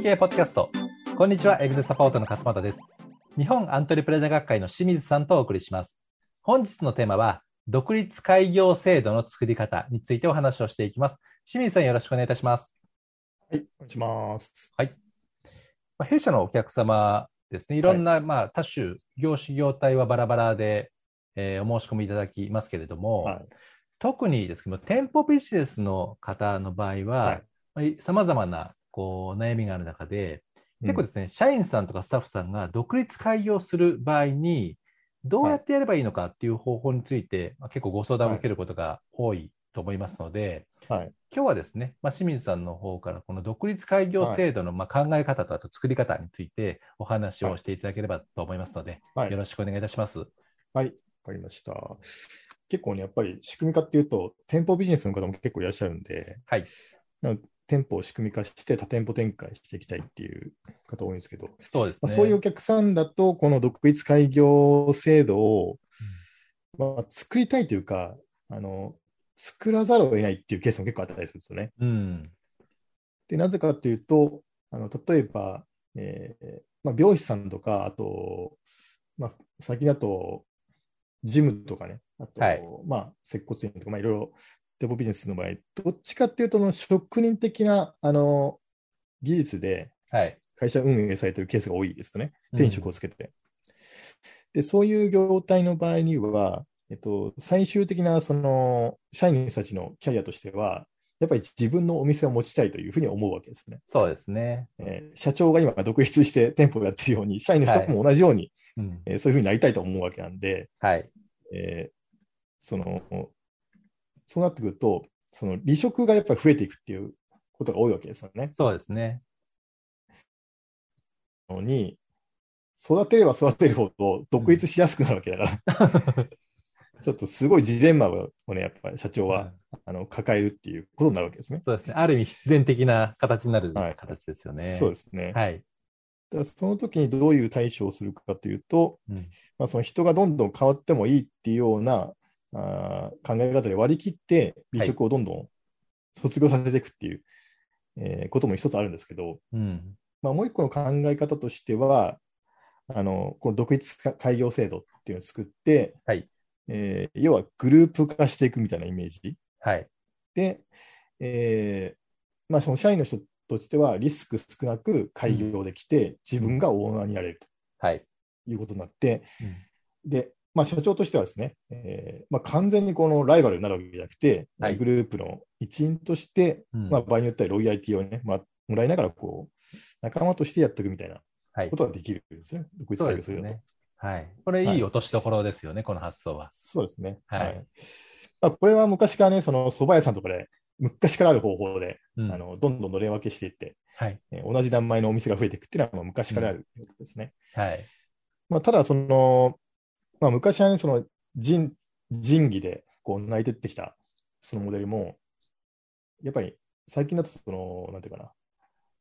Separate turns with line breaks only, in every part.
人系ポッドキャスト。こんにちは、エグゼサポートの勝又です。日本アントレプレナー学会の清水さんとお送りします。本日のテーマは、独立開業制度の作り方についてお話をしていきます。清水さん、よろしくお願いいたします。
はい、お願いします。
まあ弊社のお客様ですね、いろんな、まあ、多種、業種業態はバラバラで、えーお申し込みいただきますけれども、
はい。
特にですけど、店舗ビジネスの方の場合は、さまざまなこう悩みがある中で、結構ですね、社員さんとかスタッフさんが独立開業する場合に、どうやってやればいいのかっていう方法について、まあ結構ご相談を受けることが多いと思いますので、
うんはい。
今日はですね、まあ、清水さんの方からこの独立開業制度のまあ考え方とあと作り方についてお話をしていただければと思いますので、
はい。わ
よろしくお願いいたします。
はい。かりました。結構ね、やっぱり仕組み化っていうと、店舗ビジネスの方も結構いらっしゃるんで、
はい。
店舗を仕組み化して多店舗展開していきたいっていう方多いんですけど、
そうですね。
まあ、そういうお客さんだと、この独立開業制度を、まあ、作りたいというか、あの、作らざるを得ないっていうケースも結構あったりするんですよね。
うん。
で、なぜかというと、あの例えば、えーまあ、美容師さんとか、あと、まあ、先だと、ジムとかね、あと、
はい
まあ、接骨院とか、まあ、いろいろ、デポビジネスの場合、どっちかっていうと、その職人的な、あの、技術で
はい。
会社運営されてるケースが多いですよね。手に職をつけて。で、そういう業態の場合には、えっと、最終的な、その、社員の人たちのキャリアとしては、やっぱり自分のお店を持ちたいというふうに思うわけですね。
そうですね。
えー社長が今独立して店舗をやってるように、社員の人も同じように、
うん。
えーそういうふうになりたいと思うわけなんで、
はい。
えーその、そうなってくると、その離職がやっぱり増えていくっていうことが多いわけですよね。
そうですね。
のに、育てれば育てるほど独立しやすくなるわけだから、ちょっとすごいジレンマをね、やっぱり社長は、あの抱えるっていうことになるわけですね。
そうですね。ある意味必然的な形になる
はい
形ですよね。
そうですね。
はい。
だからその時にどういう対処をするかというと、
うん
まあ、その人がどんどん変わってもいいっていうようなあー考え方で割り切って、離職をどんどん卒業させていくっていう、えーことも一つあるんですけど、
うん。
まあ、もう一個の考え方としては、あのこの独立開業制度っていうのを作って、
はい
えー要はグループ化していくみたいなイメージ
はい。
で、えーまあ、その社員の人としてはリスク少なく開業できて、自分がオーナーになれる
はい。
ということになって、
うん
で、まあ、社長としてはですね、えーまあ、完全にこのライバルになるわけじゃなくて、
はい
グループの一員として、
うん
まあ、場合によってはロイヤリティをね、まあ、もらいながらこう、仲間としてやっていくみたいな
はい
こ。とができるんですね、独立すると。
ですね。はい。これいい落としどころですよね、この発想は。
そうですね。
はい
まあ、これは昔からね、その蕎麦屋さんとかで、昔からある方法で、
うん
あのどんどんのれん分けしていって、
はい。
えー同じ名前のお店が増えていくっていうのはまあ昔からあることですね。
はい。
まあ、ただ、その、まあ、昔はね、その人仁義でこう泣いてってきたそのモデルも、やっぱり最近だとその、なんていうかな、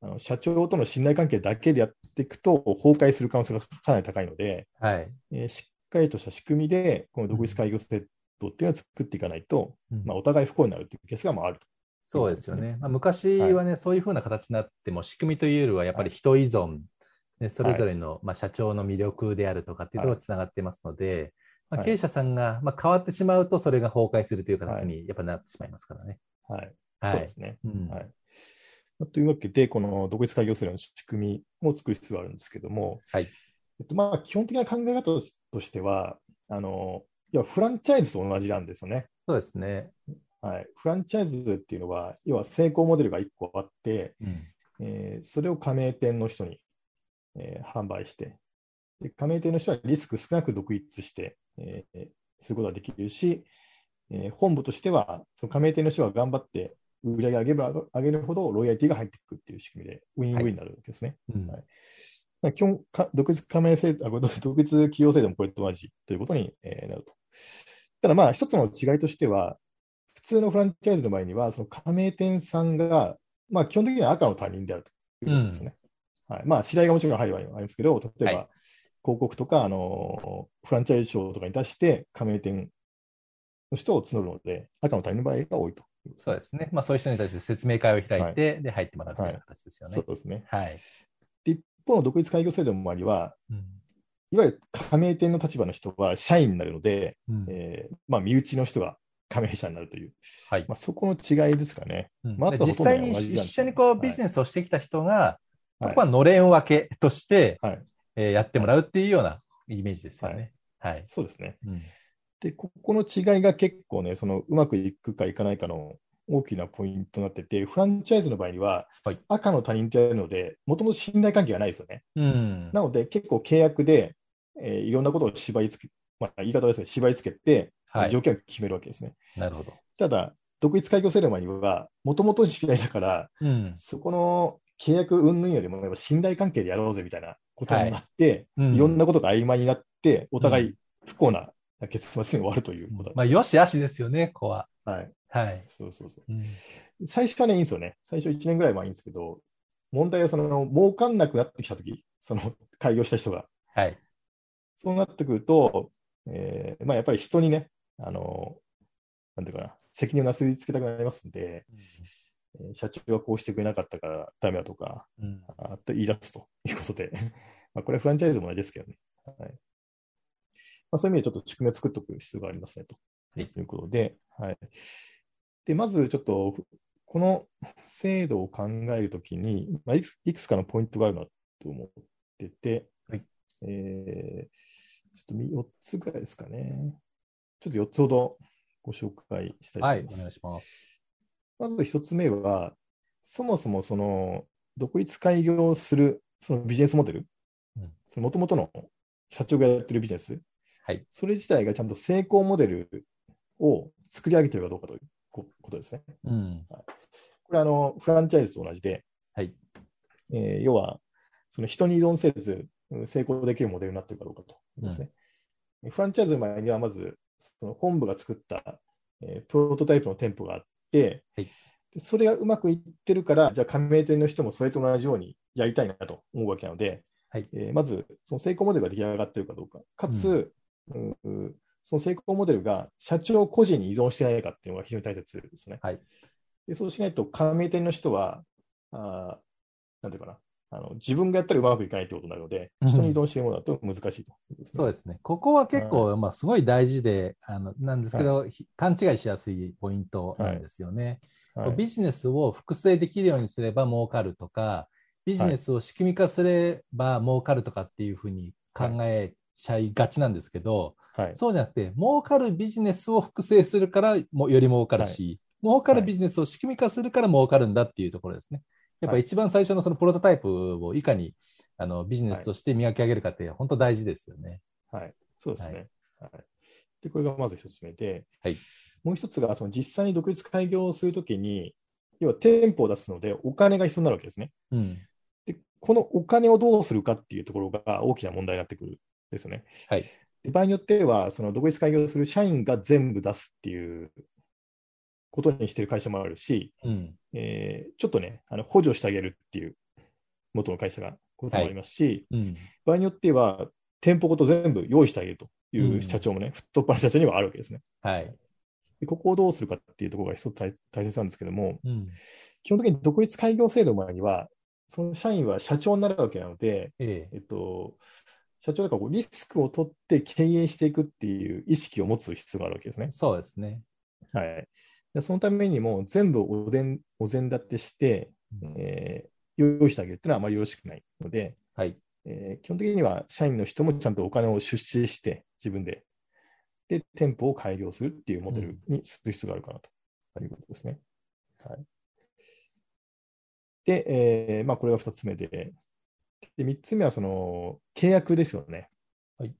あの社長との信頼関係だけでやっていくと崩壊する可能性がかなり高いので、
はい。
えーしっかりとした仕組みで、この独立開業制度っていうのを作っていかないと、
うん
まあ、お互い不幸になるっていうケースがまああると。
そうですよね。まあ、昔はね、そういうふうな形になっても、仕組みというよりは、やっぱり人依存、ね、それぞれの、まあ、社長の魅力であるとかっていうところがつながってますので、まあ、
はい
経営者さんが、まあ、変わってしまうと、それが崩壊するという形にやっぱなってしまいますからね。
はい。
はい
そうですね。
うん
はいまあというわけで、この独立開業制度の仕組みを作る必要があるんですけども、
はい
えっと、まあ基本的な考え方としては、あのいやフランチャイズと同じなんですよね。
そうですね。
はい、フランチャイズっていうのは、要は成功モデルが1個あって、
うん。
えーそれを加盟店の人に、えー販売してで、加盟店の人はリスク少なく独立して、えーすることができるし、えー本部としては、その加盟店の人が頑張って売り上げ上げれば上げるほどロイヤリティが入っていくっていう仕組みで、ウィンウィンになるわけですね。
うん
はいまあ基本か、独立加盟制度あ、独立企業制度もこれと同じということに、えーなると。ただまあ、一つの違いとしては、普通のフランチャイズの場合には、その加盟店さんが、まあ、基本的には赤の他人であるということですね。はいまあ、白井がもちろん入る場合もありますけど、例えば、
はい
広告とか、あのフランチャイズ商とかに出して、加盟店の人を募るので、赤の他人の場合が多いと
そうですね。まあそういう人に対して説明会を開いて、で、入ってもらうという形ですよね。
そうですね。
はい。
で一方の独立開業制度の周りは、
うん
いわゆる加盟店の立場の人は社員になるので、
うん
えーまあ、身内の人が加盟者になるという、
はい。
まあ、そこの違いですかね。
うん
まああとは
で実際に一緒にこうビジネスをしてきた人が、
はい
ここはのれん分けとして、
はい、
えーやってもらうっていうようなイメージですよね。はい。
そうですね。
うん
で、ここの違いが結構ね、そのうまくいくかいかないかの大きなポイントになってて、フランチャイズの場合には、
はい
赤の他人ってやるので、もともと信頼関係がないですよね。
うん。
なので、結構契約で、えーいろんなことを縛り付け、まあ、言い方ですね、縛り付けて、
はい
条件を決めるわけですね。
なるほど。
ただ、独立開業制度の前には、もともと知り合いだから、
うん。
そこの契約云々よりも、やっぱ信頼関係でやろうぜみたいなことになって、
うん
いろんなことが曖昧になって、お互い不幸な結末に終わるということ
まあ、
なんです
よしあしですよね、ここは。
はい。
はい。
そうそうそう。
うん
最初はね、いいんですよね。最初1年ぐらいはいいんですけど、問題はその、儲かんなくなってきたとき、その、開業した人が。
はい。
そうなってくると、えーまあ、やっぱり人にね、あの、なんていうかな、責任をなすりつけたくなりますんで、えー社長がこうしてくれなかったからダメだとか、
うん。
あと言い出すということで、まあこれはフランチャイズも同じですけどね。はい。まあ、そういう意味でちょっと仕組みを作っておく必要がありますねと。
はい。
いうことで、はい、でまずちょっと、この制度を考えるときに、まあ、いくついくつかのポイントがあるなと思ってて、
はい。
えーちょっとみ4つぐらいですかね。ちょっと4つほどご紹介したいと
はい、
思います。
お願いします。
まず一つ目は、そもそもその独立開業するそのビジネスモデル
うん、
もともとの社長がやってるビジネス、
はい
それ自体がちゃんと成功モデルを作り上げてるかどうかというこことですね。
うん。
これあの、フランチャイズと同じで、
はい。
えー要は、その人に依存せず、うん成功できるモデルになっているかどうかとですね。フランチャイズの前には、まず、その本部が作った、えープロトタイプの店舗があって、
はい。
でそれがうまくいってるから、じゃあ加盟店の人もそれと同じようにやりたいなと思うわけなので、
はい。
えーまず、その成功モデルが出来上がっているかどうか、かつ、うんうんその成功モデルが社長個人に依存してないかっていうのが非常に大切ですね。
はい。
でそうしないと、加盟店の人は、あーなんていうかなあの、自分がやったらうまくいかないということになるので、
うん
人に依存しているものだと難しいとね。
そうですね。ここは結構、まあ、すごい大事で、あの、なんですけど、ひ勘違いしやすいポイントなんですよね。
はい
ビジネスを複製できるようにすれば儲かるとか、ビジネスを仕組み化すれば儲かるとかっていうふうに考えちゃいがちなんですけど、
はい
そうじゃなくて、儲かるビジネスを複製するからもより儲かるし、儲かるビジネスを仕組み化するから儲かるんだっていうところですね。やっぱ
はい
一番最初のそのプロトタイプをいかにあのビジネスとして磨き上げるかって本当大事ですよね。
はい、そうですね。はいで、これがまず一つ目で、
はい
もう一つが、その実際に独立開業をするときに、要は店舗を出すので、お金が必要になるわけですね。
うん。
で、このお金をどうするかっていうところが大きな問題になってくるんですよね。
はい。
で場合によっては、その独立開業する社員が全部出すっていうことにしている会社もあるし、
うん。
えーちょっとね、あの補助してあげるっていう元の会社がこともありますし、
うん。
場合によっては、店舗ごと全部用意してあげるという社長もね、太っ腹な社長にはあるわけですね。
はい。
でここをどうするかっていうところが一つ大大切なんですけども、
うん。
基本的に独立開業制度の前には、その社員は社長になるわけなので、
ええ。
えっと、社長だからこうリスクを取って経営していくっていう意識を持つ必要があるわけですね。
そうですね。
はい。でそのためにも全部お膳お膳立てして、えー用意してあげるっていうのはあまりよろしくないので、
はい。
えー基本的には社員の人もちゃんとお金を出資して、自分で、で、店舗を開業するっていうモデルにする必要があるかなということですね。はい。で、えーまあ、これが2つ目で、で3つ目はその契約ですよね。
はい。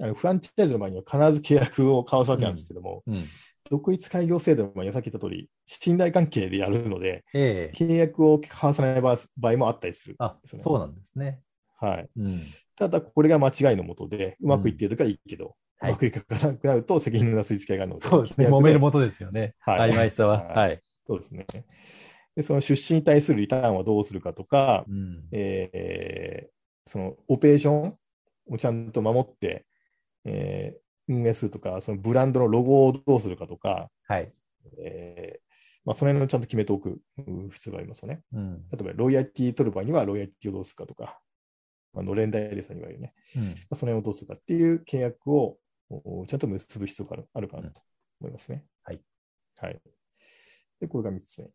あのフランチャイズの場合には必ず契約を交わすわけなんですけども、
うん。
独立開業制度の場合にはさっき言った通り、信頼関係でやるので、
ええ。
契約を交わさない場合もあったりする。すね
そうなんですね。
はい。
うん。
ただ、これが間違いのもとで、うまくいっているときはいいけど、う
はい
まくいかなくなると責任のなすりつけがあるので、
そうですね。揉めるもとですよね。
はい
曖昧さは。
はい
はい。
そうですね。で、その出資に対するリターンはどうするかとか、
うん。
えーそのオペレーションをちゃんと守って、えー運営するとか、そのブランドのロゴをどうするかとか、
はい。
えーまあ、その辺のちゃんと決めておくう必要がありますよね。
うん。
例えば、ロイヤリティ取る場合には、ロイヤリティをどうするかとか、まあ、のれん代理さんに言われるね、
うん。
まあ、その辺をどうするかっていう契約をおちゃんと結ぶ必要があるあるかなと思いますね。
はい。
はい。で、これが3つ目。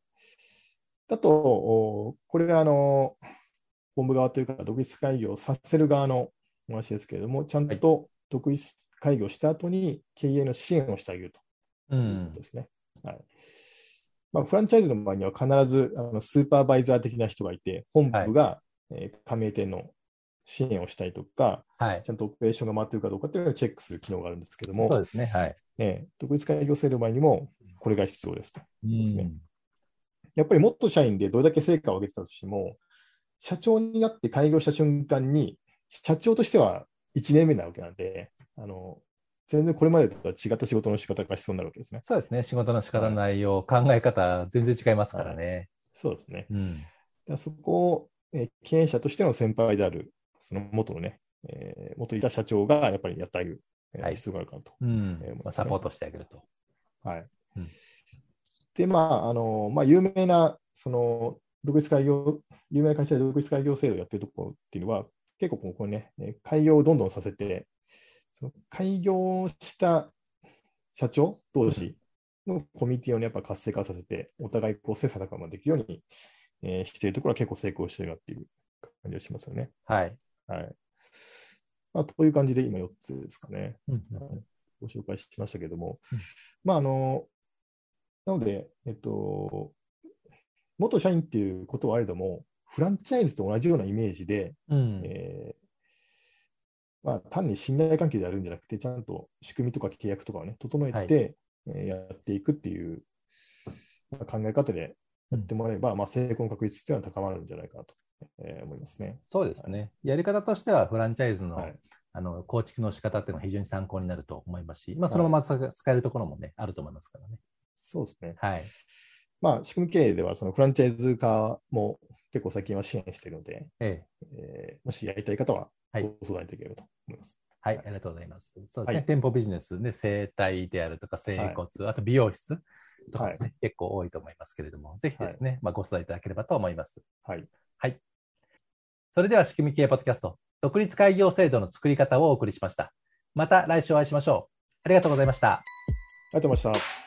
だと、おこれがあの、本部側というか、独立会議をさせる側のお話ですけれども、ちゃんと独立会議をした後に経営の支援をしてあげると
う
いうんこと。ですね。はいまあ、フランチャイズの場合には必ずあのスーパーバイザー的な人がいて、本部が、えー加盟店の支援をしたりとか、
はい。
ちゃんとオペレーションが回ってるかどうかっていうのをチェックする機能があるんですけども、
そうですね。はい。
えー独立会議を制度の場合にもこれが必要ですと。
うん
ねやっぱり元社員でどれだけ成果を上げてたとしても、社長になって開業した瞬間に、社長としては1年目なわけなんで、あの全然これまでとは違った仕事の仕方が必要になるわけですね。
そうですね。仕事の仕方の内容、考え方、全然違いますからね。
そうですね。
うん。
そこを、えー経営者としての先輩である、その元のね、えー元いた社長がやっぱりやってあげる、え必要があるかなと。
うん
えー。
まあ、サポートしてあげると。
はい。
うん
で、まあ、あの、まあ、有名な、その、独立開業、有名な会社で独立開業制度をやってるところっていうのは、結構ここね、えー開業をどんどんさせて、その開業した社長同士のコミュニティをね、やっぱ活性化させて、お互いこう切磋琢磨できるように、えーしているところは結構成功してるなっていう感じがしますよね。
はい。
はい。まあ、という感じで今4つですかね。
うん
ご紹介しましたけども、
うん
まあ、あの、なので、えっと、元社員っていうことはあれども、フランチャイズと同じようなイメージで、
うん。
えーまあ、単に信頼関係でやるんじゃなくて、ちゃんと仕組みとか契約とかをね、整えて、
はい
えーやっていくっていう、まあ考え方でやってもらえば、まあ、成功の確率っていうのは高まるんじゃないかなと、えー思いますね。
そうですね。やり方としては、フランチャイズの,、
はい。
あの構築の仕方っていうのは非常に参考になると思いますし、まあ、そのまま使使えるところもね、あると思いますからね。
そうですね。
はい。
まあ、仕組み経営では、そのフランチャイズ化も結構最近は支援しているので、
ええ。
えーもしやりたい方は
はい
ご相談いただければと思います。
はい、ありがとうございます。そうですね、
はい
店舗ビジネスで整体であるとか整骨、あと美容室とかもね、
はい
結構多いと思いますけれども、ぜひですね、まあ、ご相談いただければと思います。
はい。
はい。それでは仕組み系ポッドキャスト、独立開業制度の作り方をお送りしました。また来週お会いしましょう。ありがとうございました。
ありがとうございました。